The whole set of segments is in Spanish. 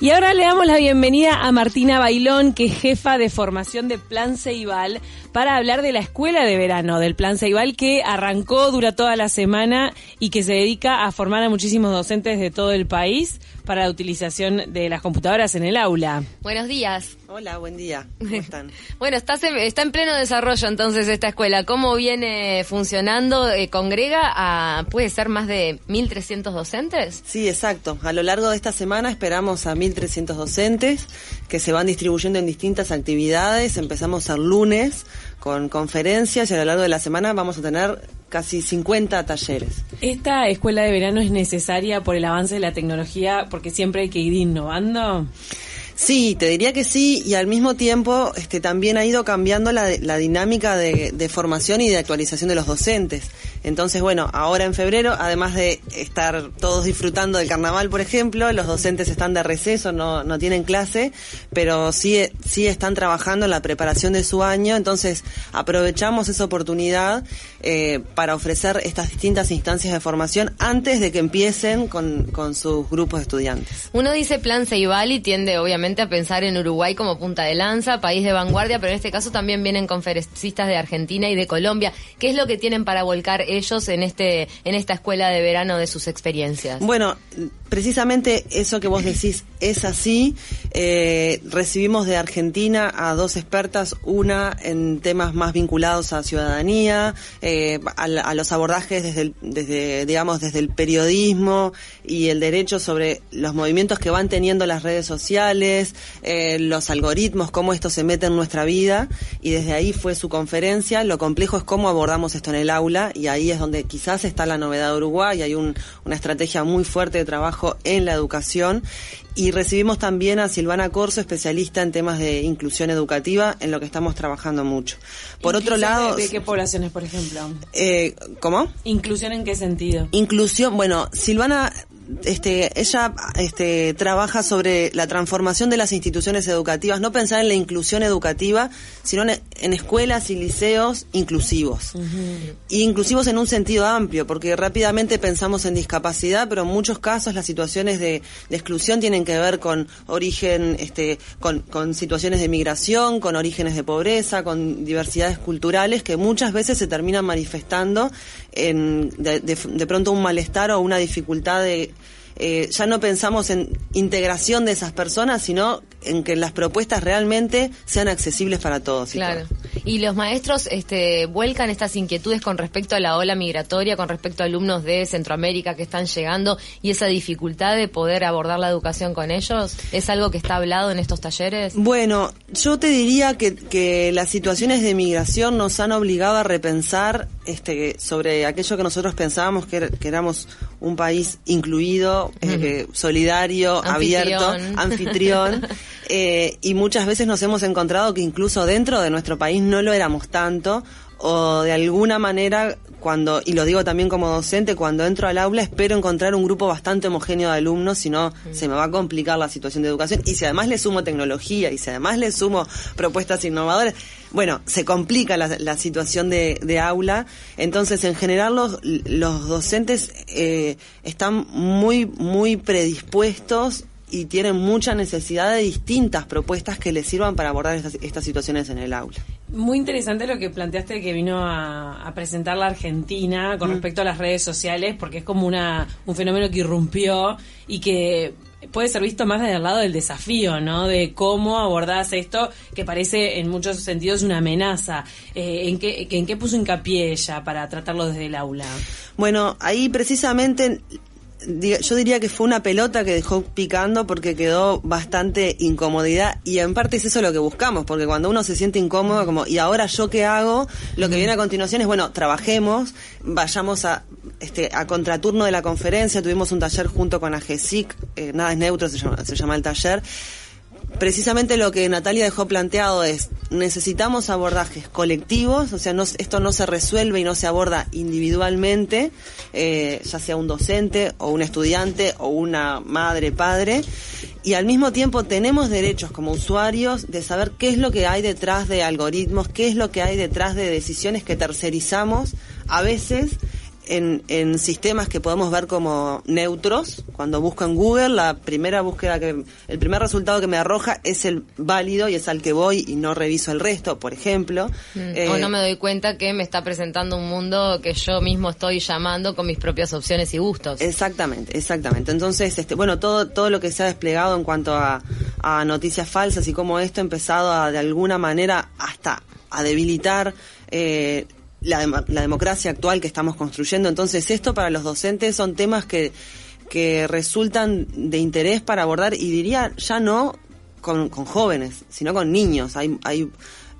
Y ahora le damos la bienvenida a Martina Bailón, que es jefa de formación de Plan Ceibal, para hablar de la escuela de verano del Plan Ceibal que arrancó, dura toda la semana y que se dedica a formar a muchísimos docentes de todo el país para la utilización de las computadoras en el aula. Buenos días. Hola, buen día. ¿Cómo están? bueno, está, está en pleno desarrollo entonces esta escuela. ¿Cómo viene funcionando? Eh, ¿Congrega a, puede ser, más de 1.300 docentes? Sí, exacto. A lo largo de esta semana esperamos a 1.300 docentes que se van distribuyendo en distintas actividades. Empezamos el lunes con conferencias y a lo largo de la semana vamos a tener casi 50 talleres. ¿Esta escuela de verano es necesaria por el avance de la tecnología porque siempre hay que ir innovando? Sí, te diría que sí, y al mismo tiempo este, también ha ido cambiando la, la dinámica de, de, formación y de actualización de los docentes. Entonces, bueno, ahora en febrero, además de estar todos disfrutando del carnaval, por ejemplo, los docentes están de receso, no, no tienen clase, pero sí, sí están trabajando en la preparación de su año, entonces aprovechamos esa oportunidad eh, para ofrecer estas distintas instancias de formación antes de que empiecen con, con sus grupos de estudiantes. Uno dice plan Ceibal y tiende obviamente a pensar en Uruguay como punta de lanza, país de vanguardia, pero en este caso también vienen conferencistas de Argentina y de Colombia. ¿Qué es lo que tienen para volcar ellos en este en esta escuela de verano de sus experiencias? Bueno, precisamente eso que vos decís es así. Eh, recibimos de Argentina a dos expertas, una en temas más vinculados a ciudadanía, eh, a, los abordajes desde, el, desde, digamos, desde el periodismo y el derecho sobre los movimientos que van teniendo las redes sociales, eh, los algoritmos, cómo esto se mete en nuestra vida y desde ahí fue su conferencia. Lo complejo es cómo abordamos esto en el aula y ahí es donde quizás está la novedad de Uruguay. Hay un, una estrategia muy fuerte de trabajo en la educación y recibimos también a Silvana Corso, especialista en temas de inclusión educativa, en lo que estamos trabajando mucho. Por otro lado... ¿De, qué poblaciones, por ejemplo? Eh, ¿Cómo? ¿Inclusión en qué sentido? Inclusión, bueno, Silvana este, ella este, trabaja sobre la transformación de las instituciones educativas, no pensar en la inclusión educativa, sino en, en escuelas y liceos inclusivos. Uh -huh. Y inclusivos en un sentido amplio, porque rápidamente pensamos en discapacidad, pero en muchos casos las situaciones de, de exclusión tienen que ver con origen, este, con, con situaciones de migración, con orígenes de pobreza, con diversidades culturales que muchas veces se terminan manifestando en, de, de, de pronto un malestar o una dificultad de eh, ya no pensamos en integración de esas personas, sino en que las propuestas realmente sean accesibles para todos. Y claro. Y los maestros este, vuelcan estas inquietudes con respecto a la ola migratoria, con respecto a alumnos de Centroamérica que están llegando y esa dificultad de poder abordar la educación con ellos. ¿Es algo que está hablado en estos talleres? Bueno, yo te diría que, que las situaciones de migración nos han obligado a repensar este, sobre aquello que nosotros pensábamos que, que éramos un país incluido, uh -huh. eh, solidario, anfitrión. abierto, anfitrión. eh, y muchas veces nos hemos encontrado que incluso dentro de nuestro país no lo éramos tanto o de alguna manera cuando y lo digo también como docente cuando entro al aula espero encontrar un grupo bastante homogéneo de alumnos si no mm. se me va a complicar la situación de educación y si además le sumo tecnología y si además le sumo propuestas innovadoras bueno se complica la, la situación de, de, aula entonces en general los, los docentes eh, están muy muy predispuestos y tienen mucha necesidad de distintas propuestas que les sirvan para abordar estas, estas situaciones en el aula. Muy interesante lo que planteaste que vino a, a presentar la Argentina con mm. respecto a las redes sociales, porque es como una, un fenómeno que irrumpió y que puede ser visto más desde el lado del desafío, ¿no? De cómo abordás esto, que parece en muchos sentidos una amenaza. Eh, ¿en, qué, ¿En qué puso hincapié ella para tratarlo desde el aula? Bueno, ahí precisamente yo diría que fue una pelota que dejó picando porque quedó bastante incomodidad y en parte es eso lo que buscamos, porque cuando uno se siente incómodo, como, ¿y ahora yo qué hago? Lo que viene a continuación es, bueno, trabajemos, vayamos a, este, a contraturno de la conferencia, tuvimos un taller junto con AGESIC, eh, nada es neutro, se llama, se llama el taller, precisamente lo que Natalia dejó planteado es necesitamos abordajes colectivos, o sea, no, esto no se resuelve y no se aborda individualmente, eh, ya sea un docente o un estudiante o una madre, padre, y al mismo tiempo tenemos derechos como usuarios de saber qué es lo que hay detrás de algoritmos, qué es lo que hay detrás de decisiones que tercerizamos a veces en, en sistemas que podemos ver como neutros. Cuando busco en Google, la primera búsqueda que, el primer resultado que me arroja es el válido y es al que voy y no reviso el resto, por ejemplo. Mm, Eh, o no me doy cuenta que me está presentando un mundo que yo mismo estoy llamando con mis propias opciones y gustos. Exactamente, exactamente. Entonces, este, bueno, todo, todo lo que se ha desplegado en cuanto a, a noticias falsas y cómo esto ha empezado a, de alguna manera, hasta a debilitar eh, la, la democracia actual que estamos construyendo. Entonces, esto para los docentes son temas que, que resultan de interés para abordar y diría ya no con, jóvenes, sino con niños. Hay, hay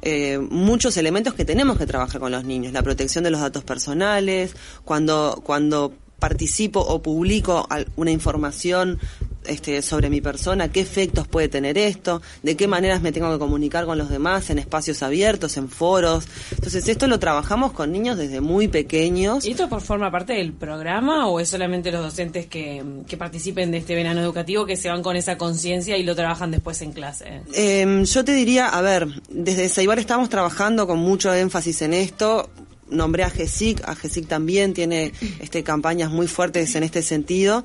eh, muchos elementos que tenemos que trabajar con los niños. La protección de los datos personales, cuando, cuando participo o publico una información este, sobre mi persona, qué efectos puede tener esto, de qué maneras me tengo que comunicar con los demás en espacios abiertos, en foros. Entonces esto lo trabajamos con niños desde muy pequeños. ¿Y esto por forma parte del programa o es solamente los docentes que, que participen de este verano educativo que se van con esa conciencia y lo trabajan después en clase? Eh, yo te diría, a ver, desde Saibar estamos trabajando con mucho énfasis en esto. Nombré a GESIC, a GESIC también tiene este, campañas muy fuertes en este sentido,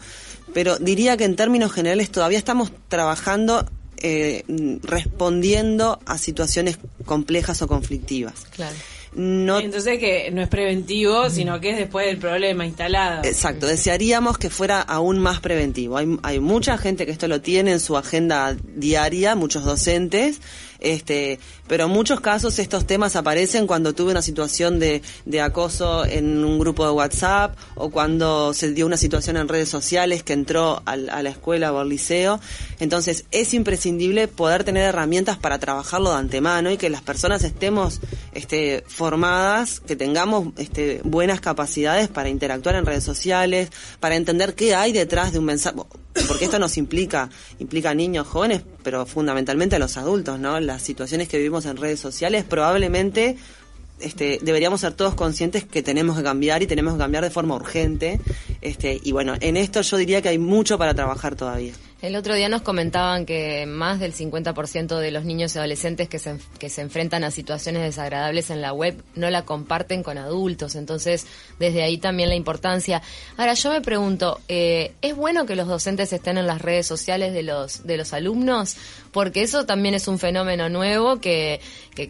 pero diría que en términos generales todavía estamos trabajando eh, respondiendo a situaciones complejas o conflictivas. Claro. No, Entonces que no es preventivo, sino que es después del problema instalado. Exacto, desearíamos que fuera aún más preventivo. Hay, hay mucha gente que esto lo tiene en su agenda diaria, muchos docentes, este, pero en muchos casos estos temas aparecen cuando tuve una situación de, de acoso en un grupo de WhatsApp o cuando se dio una situación en redes sociales que entró al- a la escuela o al liceo. Entonces es imprescindible poder tener herramientas para trabajarlo de antemano y que las personas estemos este, formadas, que tengamos este, buenas capacidades para interactuar en redes sociales, para entender qué hay detrás de un mensaje, porque esto nos implica, implica a niños, jóvenes, pero fundamentalmente a los adultos, ¿no? Las situaciones que vivimos en redes sociales probablemente este, deberíamos ser todos conscientes que tenemos que cambiar y tenemos que cambiar de forma urgente. Este, y bueno, en esto yo diría que hay mucho para trabajar todavía. El otro día nos comentaban que más del 50% de los niños y adolescentes que se, que se enfrentan a situaciones desagradables en la web no la comparten con adultos. Entonces, desde ahí también la importancia. Ahora, yo me pregunto, eh, ¿es bueno que los docentes estén en las redes sociales de los, de los alumnos? Porque eso también es un fenómeno nuevo que,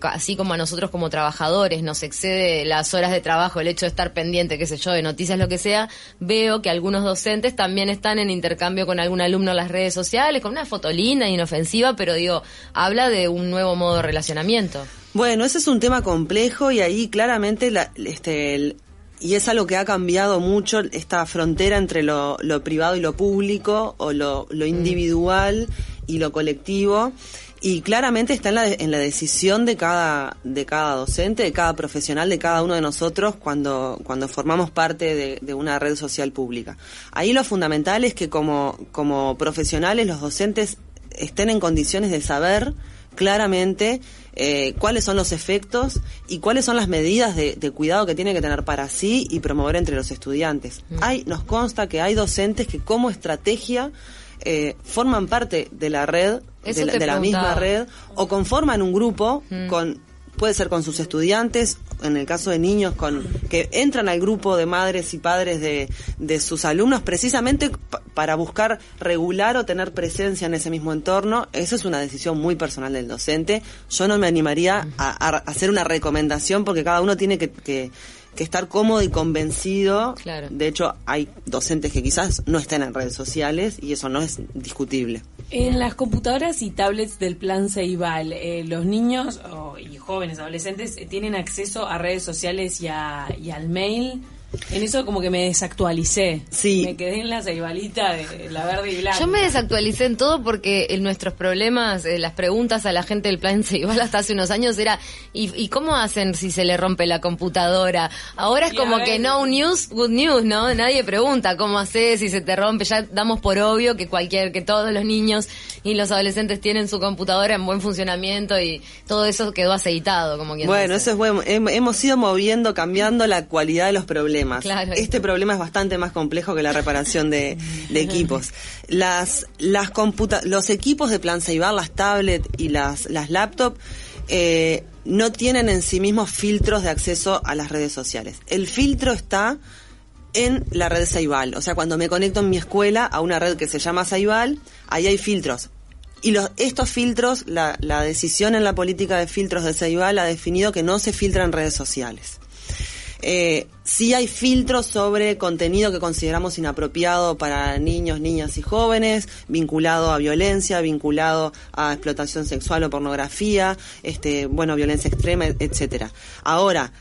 así como a nosotros como trabajadores nos excede las horas de trabajo, el hecho de estar pendiente, qué sé yo, de noticias, lo que sea, veo que algunos docentes también están en intercambio con algún alumno en las redes sociales, con una foto linda, inofensiva, pero digo, habla de un nuevo modo de relacionamiento. Bueno, ese es un tema complejo y ahí claramente la, este, el- y es algo que ha cambiado mucho esta frontera entre lo, lo privado y lo público o lo, lo individual y lo colectivo y claramente está en la, en la decisión de cada de cada docente, de cada profesional, de cada uno de nosotros cuando cuando formamos parte de, de una red social pública. Ahí lo fundamental es que como como profesionales los docentes estén en condiciones de saber claramente eh, cuáles son los efectos y cuáles son las medidas de, de cuidado que tiene que tener para sí y promover entre los estudiantes. Hay, nos consta que hay docentes que como estrategia eh, forman parte de la red, Eso de la, te de la misma red, o conforman un grupo con puede ser con sus estudiantes, en el caso de niños con que entran al grupo de madres y padres de, de sus alumnos precisamente pa- para buscar regular o tener presencia en ese mismo entorno. Eso es una decisión muy personal del docente. Yo no me animaría a, a hacer una recomendación porque cada uno tiene que, que- que estar cómodo y convencido. Claro. De hecho, hay docentes que quizás no estén en redes sociales y eso no es discutible. En las computadoras y tablets del plan Ceibal, eh, los niños o- y jóvenes adolescentes eh, tienen acceso a redes sociales y, a- y al mail. En eso como que me desactualicé. Sí. Me quedé en la Ceibalita de la verde y blanca. Yo me desactualicé en todo porque en nuestros problemas, eh, las preguntas a la gente del plan igual hasta hace unos años era ¿y, y cómo hacen si se le rompe la computadora? Ahora es Y como que no news, good news, ¿no? Nadie pregunta cómo haces si se te rompe. Ya damos por obvio que cualquier, que todos los niños y los adolescentes tienen su computadora en buen funcionamiento y todo eso quedó aceitado, como quien Bueno, dice. eso es bueno. Hem- Hemos ido moviendo, cambiando la cualidad de los problemas. Claro. Este problema es bastante más complejo que la reparación de, de equipos. Las, las computa los equipos de Plan Ceibal, las tablets y las, las laptops, eh, no tienen en sí mismos filtros de acceso a las redes sociales. El filtro está en la red Ceibal. O sea, cuando me conecto en mi escuela a una red que se llama Ceibal, ahí hay filtros. Y los, estos filtros, la, la decisión en la política de filtros de Ceibal ha definido que no se filtran redes sociales. Eh, sí hay filtros sobre contenido que consideramos inapropiado para niños, niñas y jóvenes, vinculado a violencia, vinculado a explotación sexual o pornografía, este, bueno, violencia extrema, etcétera. Ahora,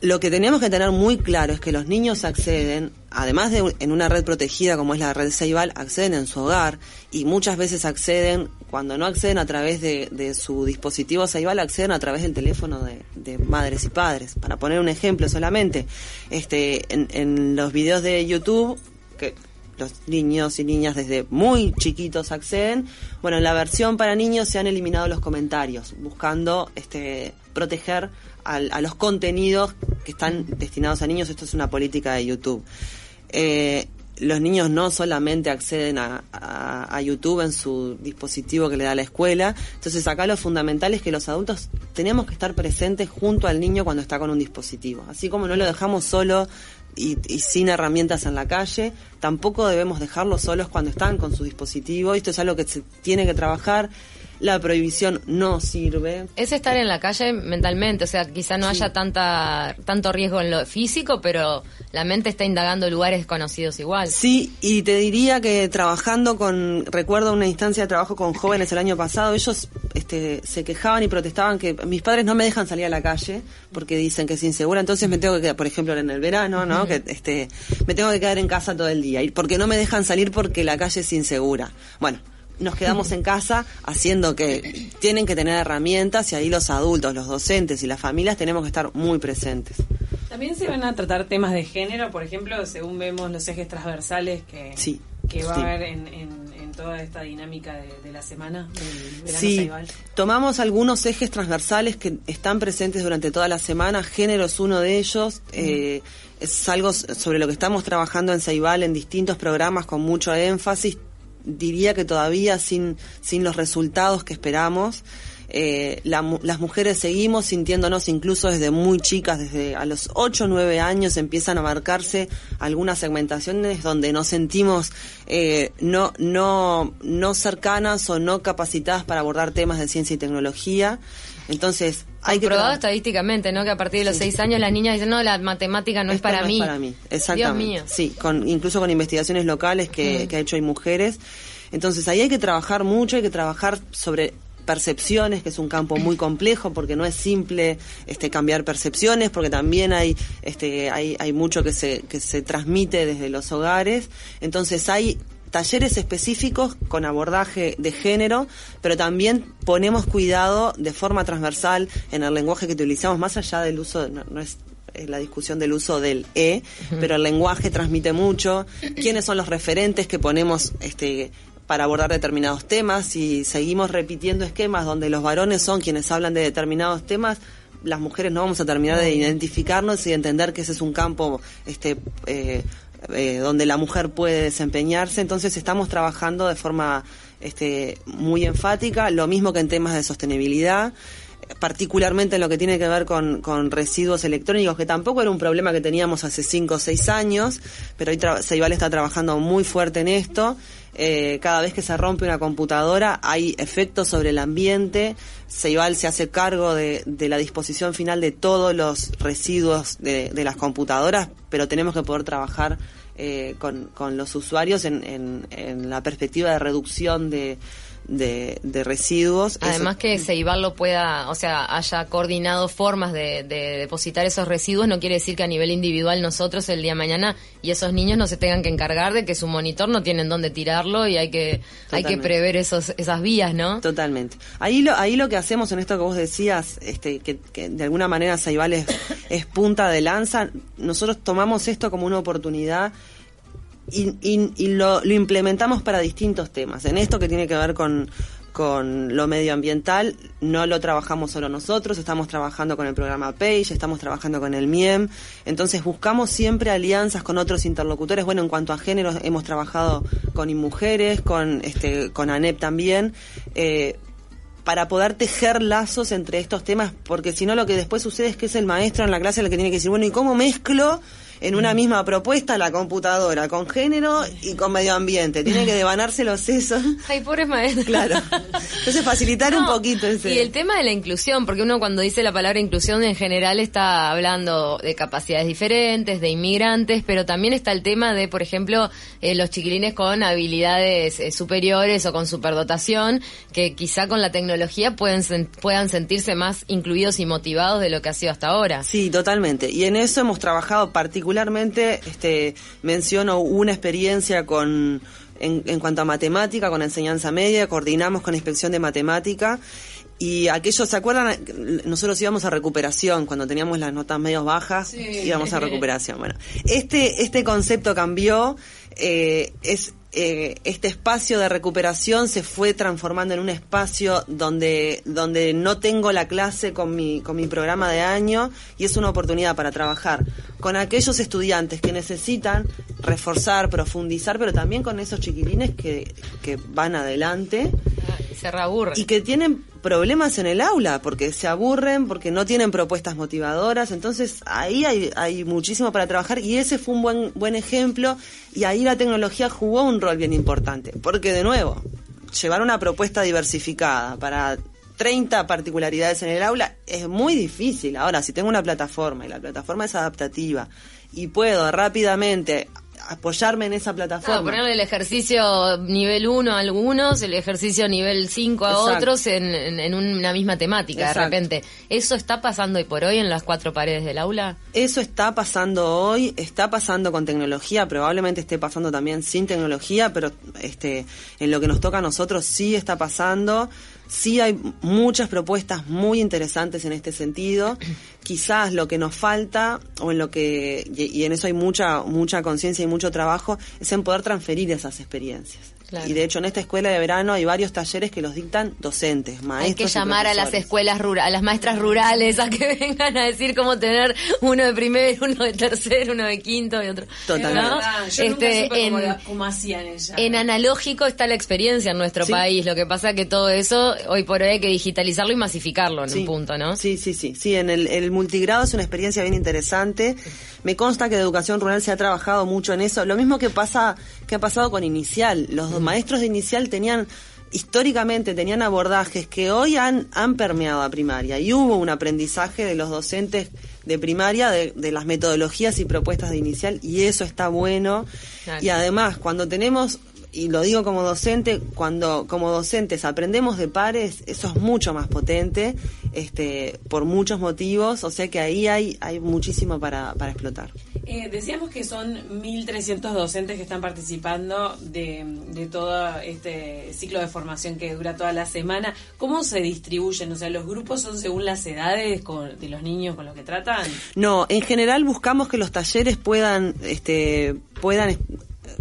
lo que tenemos que tener muy claro es que los niños acceden, además de en una red protegida como es la red Ceibal, acceden en su hogar y muchas veces acceden, cuando no acceden a través de, su dispositivo Ceibal, acceden a través del teléfono de, madres y padres. Para poner un ejemplo solamente, este, en, en los videos de YouTube, que los niños y niñas desde muy chiquitos acceden. Bueno, en la versión para niños se han eliminado los comentarios, buscando este, proteger a, los contenidos que están destinados a niños. Esto es una política de YouTube. Eh, los niños no solamente acceden a, a, YouTube en su dispositivo que le da la escuela. Entonces acá lo fundamental es que los adultos tenemos que estar presentes junto al niño cuando está con un dispositivo. Así como no lo dejamos solo y, y, sin herramientas en la calle, tampoco debemos dejarlos solos cuando están con su dispositivo. Esto es algo que se tiene que trabajar la prohibición no sirve. Es estar en la calle mentalmente, o sea, quizá no haya tanta tanto riesgo en lo físico, pero la mente está indagando lugares conocidos igual. Sí, y te diría que trabajando con, recuerdo una instancia de trabajo con jóvenes el año pasado, ellos este, se quejaban y protestaban que mis padres no me dejan salir a la calle porque dicen que es insegura, entonces me tengo que quedar, por ejemplo, en el verano, ¿no? Que este, me tengo que quedar en casa todo el día, porque no me dejan salir porque la calle es insegura. Bueno, nos quedamos en casa haciendo que tienen que tener herramientas y ahí los adultos, los docentes y las familias tenemos que estar muy presentes. También se van a tratar temas de género, por ejemplo, según vemos los ejes transversales que, que va a haber en, toda esta dinámica de, la semana sí, tomamos algunos ejes transversales que están presentes durante toda la semana, género es uno de ellos. Eh, es algo sobre lo que estamos trabajando en Ceibal en distintos programas con mucho énfasis diría que todavía sin, sin los resultados que esperamos. Eh, las mujeres seguimos sintiéndonos incluso desde muy chicas, desde a los 8 o 9 años empiezan a marcarse algunas segmentaciones donde nos sentimos eh, no, no, no cercanas o no capacitadas para abordar temas de ciencia y tecnología. Entonces, hay Comprobado estadísticamente, ¿no? Que a partir de los seis años las niñas dicen, no, la matemática no es para no mí. Es para mí, exactamente. Dios mío. Sí, con, incluso con investigaciones locales que, mm. que ha hecho hay mujeres. Entonces ahí hay que trabajar mucho, hay que trabajar sobre percepciones, que es un campo muy complejo porque no es simple este cambiar percepciones, porque también hay este hay hay mucho que se que se transmite desde los hogares. Entonces hay talleres específicos con abordaje de género, pero también ponemos cuidado de forma transversal en el lenguaje que utilizamos, más allá del uso, no, es la discusión del uso del E, pero el lenguaje transmite mucho, quiénes son los referentes que ponemos este para abordar determinados temas. Y seguimos repitiendo esquemas donde los varones son quienes hablan de determinados temas, las mujeres no vamos a terminar de identificarnos y entender que ese es un campo este eh, eh, donde la mujer puede desempeñarse. Entonces estamos trabajando de forma este, muy enfática, lo mismo que en temas de sostenibilidad particularmente en lo que tiene que ver con, con, residuos electrónicos, que tampoco era un problema que teníamos hace 5 o 6 años, pero hoy Ceibal está trabajando muy fuerte en esto. Eh, cada vez que se rompe una computadora hay efectos sobre el ambiente. Ceibal se hace cargo de, de la disposición final de todos los residuos de, de las computadoras, pero tenemos que poder trabajar eh, con, con, los usuarios en, en, en la perspectiva de reducción de, de, residuos. Además que Ceibal lo pueda, o sea, haya coordinado formas de, depositar esos residuos, no quiere decir que a nivel individual nosotros el día de mañana y esos niños no se tengan que encargar de que su monitor no tienen dónde tirarlo y hay que hay que prever esos esas vías, ¿no? Totalmente. Ahí lo ahí lo que hacemos en esto que vos decías, este que, de alguna manera Ceibal es, es punta de lanza, nosotros tomamos esto como una oportunidad y, y, lo, lo, implementamos para distintos temas. En esto que tiene que ver con, con lo medioambiental, no lo trabajamos solo nosotros, estamos trabajando con el programa PAGE, estamos trabajando con el MIEM, entonces buscamos siempre alianzas con otros interlocutores. Bueno, en cuanto a género, hemos trabajado con InMujeres, con, este, con ANEP también, eh, para poder tejer lazos entre estos temas, porque si no lo que después sucede es que es el maestro en la clase el que tiene que decir, bueno, ¿y cómo mezclo en una misma propuesta la computadora con género y con medio ambiente. Tiene que devanarse los sesos. Ay, pobres maestros. Claro. Entonces facilitar un poquito ese. Y el tema de la inclusión, porque uno cuando dice la palabra inclusión en general está hablando de capacidades diferentes, de inmigrantes, pero también está el tema de, por ejemplo, eh, los chiquilines con habilidades eh, superiores o con superdotación, que quizá con la tecnología pueden puedan sentirse más incluidos y motivados de lo que ha sido hasta ahora. Sí, totalmente. Y en eso hemos trabajado particularmente, este, menciono una experiencia con en, en cuanto a matemática, con enseñanza media, coordinamos con inspección de matemática y aquellos, ¿se acuerdan? Nosotros íbamos a recuperación, cuando teníamos las notas medios bajas, íbamos a recuperación. Bueno, este, este concepto cambió, eh, es eh, este espacio de recuperación se fue transformando en un espacio donde, donde no tengo la clase con mi, con mi programa de año y es una oportunidad para trabajar con aquellos estudiantes que necesitan reforzar, profundizar, pero también con esos chiquilines que, que van adelante. Se reaburren. Y que tienen problemas en el aula, porque se aburren, porque no tienen propuestas motivadoras, entonces ahí hay, muchísimo para trabajar y ese fue un buen, buen ejemplo y ahí la tecnología jugó un rol bien importante, porque de nuevo, llevar una propuesta diversificada para 30 particularidades en el aula es muy difícil. Ahora, si tengo una plataforma y la plataforma es adaptativa y puedo rápidamente apoyarme en esa plataforma. ponerle el ejercicio nivel 1 a algunos, el ejercicio nivel 5 a otros en, una misma temática de repente. ¿Eso está pasando hoy por hoy en las cuatro paredes del aula? Eso está pasando hoy, está pasando con tecnología, probablemente esté pasando también sin tecnología, pero este en lo que nos toca a nosotros sí está pasando. Sí hay muchas propuestas muy interesantes en este sentido. Quizás lo que nos falta, o en lo que, y en eso hay mucha, mucha conciencia y mucho trabajo, es en poder transferir esas experiencias. Y de hecho en esta escuela de verano hay varios talleres que los dictan docentes, maestros. Hay que llamar a las escuelas rurales, a las maestras rurales a que vengan a decir cómo tener uno de primero, uno de tercero, uno de quinto y otro. Totalmente. Yo este, en, cómo, hacían ella. En analógico está la experiencia en nuestro país. Lo que pasa que todo eso hoy por hoy hay que digitalizarlo y masificarlo en un punto, ¿no? Sí, sí, sí. Sí, en el, el multigrado es una experiencia bien interesante. Me consta que de educación rural se ha trabajado mucho en eso. Lo mismo que pasa que ha pasado con inicial. Los maestros de inicial tenían históricamente tenían abordajes que hoy han, han permeado a primaria. Y hubo un aprendizaje de los docentes de primaria de, de las metodologías y propuestas de inicial y eso está bueno. Y además cuando tenemos y lo digo como docente, cuando como docentes aprendemos de pares, eso es mucho más potente, este, por muchos motivos, o sea que ahí hay, hay muchísimo para, para explotar. Eh, decíamos que son 1.300 docentes que están participando de, de, todo este ciclo de formación que dura toda la semana. ¿Cómo se distribuyen? O sea, ¿los grupos son según las edades de los niños con los que tratan? No, en general buscamos que los talleres puedan, este, puedan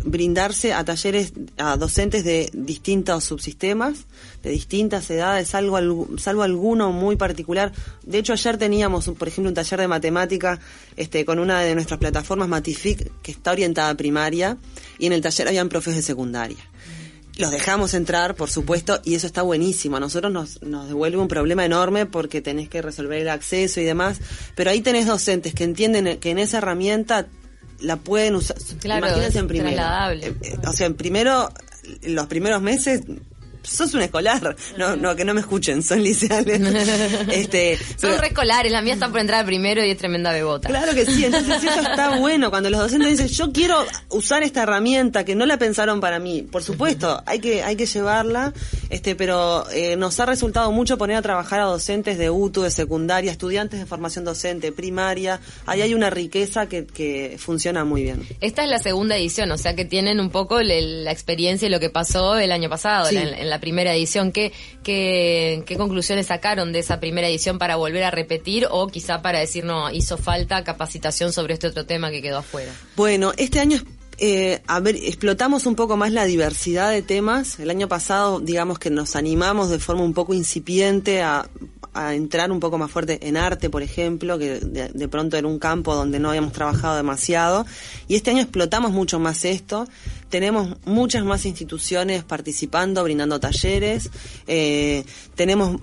brindarse a talleres, a docentes de distintos subsistemas, de distintas edades, salvo, alguno muy particular. De hecho, ayer teníamos, por ejemplo, un taller de matemática este, con una de nuestras plataformas Matific, que está orientada a primaria, y en el taller habían profes de secundaria. Los dejamos entrar, por supuesto, y eso está buenísimo. A nosotros nos, nos devuelve un problema enorme porque tenés que resolver el acceso y demás, pero ahí tenés docentes que entienden que en esa herramienta la pueden usar. Imagínense en primero. Eh, eh, o sea, en primero, los primeros meses sos un escolar. No, no, que no me escuchen, son liceales. este, son escolares, la mía está por entrar primero y es tremenda bebota. Claro que sí, entonces eso está bueno. Cuando los docentes dicen, yo quiero usar esta herramienta que no la pensaron para mí, por supuesto, hay que, hay que llevarla, este, pero eh, nos ha resultado mucho poner a trabajar a docentes de UTU, de secundaria, estudiantes de formación docente, primaria. Ahí hay una riqueza que, que funciona muy bien. Esta es la segunda edición, o sea que tienen un poco la experiencia y lo que pasó el año pasado en la primera edición. ¿Qué, qué, qué conclusiones sacaron de esa primera edición para volver a repetir o quizá para decir, no, hizo falta capacitación sobre este otro tema que quedó afuera? Bueno, este año eh, a ver, explotamos un poco más la diversidad de temas. El año pasado, digamos que nos animamos de forma un poco incipiente a, a entrar un poco más fuerte en arte, por ejemplo, que de, pronto era un campo donde no habíamos trabajado demasiado. Y este año explotamos mucho más esto. Tenemos muchas más instituciones participando, brindando talleres. Eh, tenemos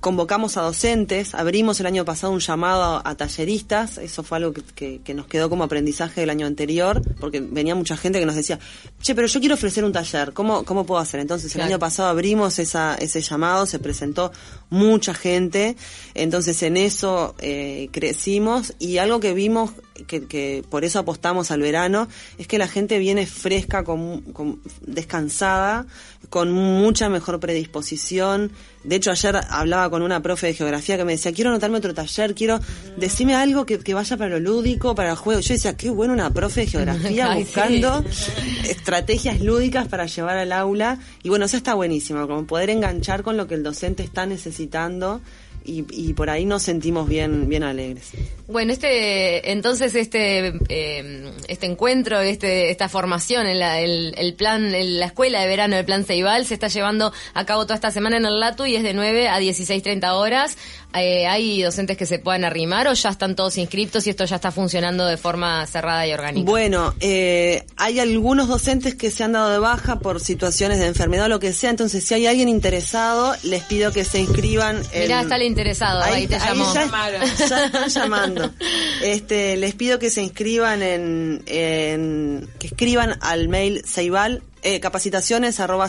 convocamos a docentes, abrimos el año pasado un llamado a, talleristas, eso fue algo que, que, que, nos quedó como aprendizaje del año anterior, porque venía mucha gente que nos decía, che, pero yo quiero ofrecer un taller, ¿cómo, cómo puedo hacer? Entonces el año pasado abrimos esa, ese llamado, se presentó mucha gente, entonces en eso eh, crecimos. Y algo que vimos, que, que, por eso apostamos al verano, es que la gente viene fresca, con, con descansada, con mucha mejor predisposición. De hecho, ayer hablaba con una profe de geografía que me decía, quiero anotarme otro taller, quiero, decirme algo que, que vaya para lo lúdico, para el juego. Yo decía, qué bueno una profe de geografía Ay, buscando sí. estrategias lúdicas para llevar al aula. Y bueno, eso está buenísimo, como poder enganchar con lo que el docente está necesitando. Y, y, por ahí nos sentimos bien bien alegres. Bueno, este entonces este eh, este encuentro, este esta formación el, plan, la escuela de verano del Plan Ceibal se está llevando a cabo toda esta semana en el Latu y es de 9 a 16.30 horas. Eh, ¿Hay docentes que se puedan arrimar o ya están todos inscriptos y esto ya está funcionando de forma cerrada y orgánica? Bueno, eh, hay algunos docentes que se han dado de baja por situaciones de enfermedad o lo que sea, entonces si hay alguien interesado, les pido que se inscriban. En... Mirá, está el interesado, ahí, ahí te ahí llamó. Ya, ya, están llamando. Este, les pido que se inscriban en, en que escriban al mail Ceibal eh, capacitaciones arroba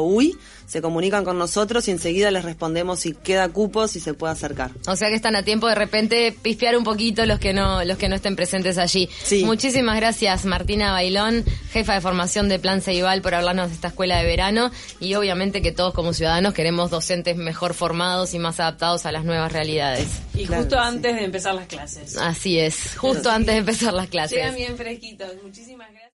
uy se comunican con nosotros y enseguida les respondemos si queda cupo, si se puede acercar. O sea que están a tiempo de repente pispear un poquito los que no los que no estén presentes allí. Sí. Muchísimas gracias Martina Bailón, jefa de formación de Plan Ceibal por hablarnos de esta escuela de verano y obviamente que todos como ciudadanos queremos docentes mejor formados y más adaptados a las nuevas realidades. Y claro, justo antes sí. de empezar las clases. Así es, justo antes de empezar las clases. Llegan bien fresquitos. Muchísimas gracias.